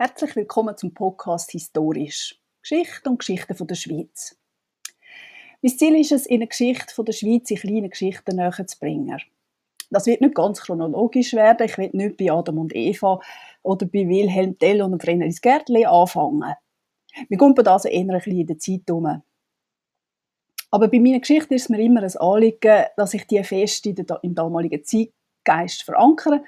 Herzlich willkommen zum Podcast Historisch. Geschichte und Geschichten von der Schweiz. Mein Ziel ist es, in eine Geschichte von der Schweiz in kleine Geschichten näher zu bringen. Das wird nicht ganz chronologisch werden. Ich will nicht bei Adam und Eva oder bei Wilhelm Tell und Vrenelis Gärtli anfangen. Wir kommen das eher ein bisschen in der Zeit um. Aber bei meiner Geschichte ist es mir immer ein Anliegen, dass ich die fest im damaligen Zeitgeist verankere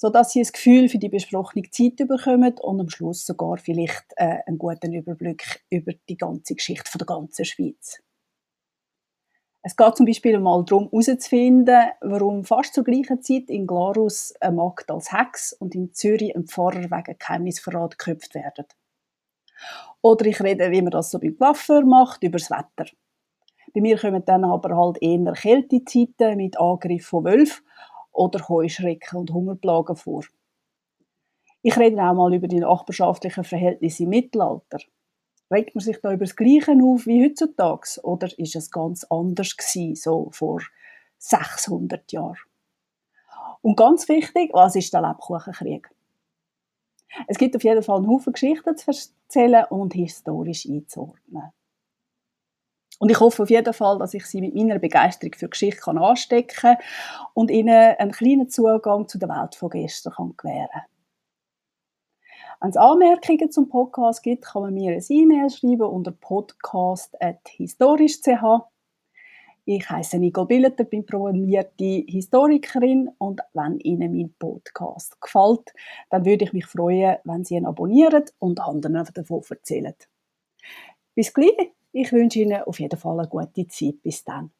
sodass sie ein Gefühl für die besprochene Zeit bekommen und am Schluss sogar vielleicht äh, einen guten Überblick über die ganze Geschichte von der ganzen Schweiz. Es geht zum Beispiel mal darum, herauszufinden, warum fast zur gleichen Zeit in Glarus eine Magd als Hex und in Zürich ein Pfarrer wegen Geheimnisverrat geköpft werden. Oder ich rede, wie man das so beim Waffer macht, über das Wetter. Bei mir kommen dann aber halt eher Kältezeiten mit Angriff von Wölfen oder Heuschrecken und Hungerplagen vor. Ich rede auch mal über die nachbarschaftlichen Verhältnisse im Mittelalter. Regt man sich da über das Gleiche auf wie heutzutage oder ist es ganz anders gewesen, so vor 600 Jahren? Und ganz wichtig, was ist der Lebkuchenkrieg? Es gibt auf jeden Fall einen Haufen Geschichten zu erzählen und historisch einzuordnen. Und ich hoffe auf jeden Fall, dass ich Sie mit meiner Begeisterung für Geschichte kann anstecken kann und Ihnen einen kleinen Zugang zu der Welt von gestern kann gewähren kann. Wenn es Anmerkungen zum Podcast gibt, kann man mir ein E-Mail schreiben unter podcast.historisch.ch. Ich heiße Nicole Billeter, bin promovierte Historikerin und wenn Ihnen mein Podcast gefällt, dann würde ich mich freuen, wenn Sie ihn abonnieren und anderen davon erzählen. Bis gleich! Ich wünsche Ihnen auf jeden Fall eine gute Zeit. Bis dann.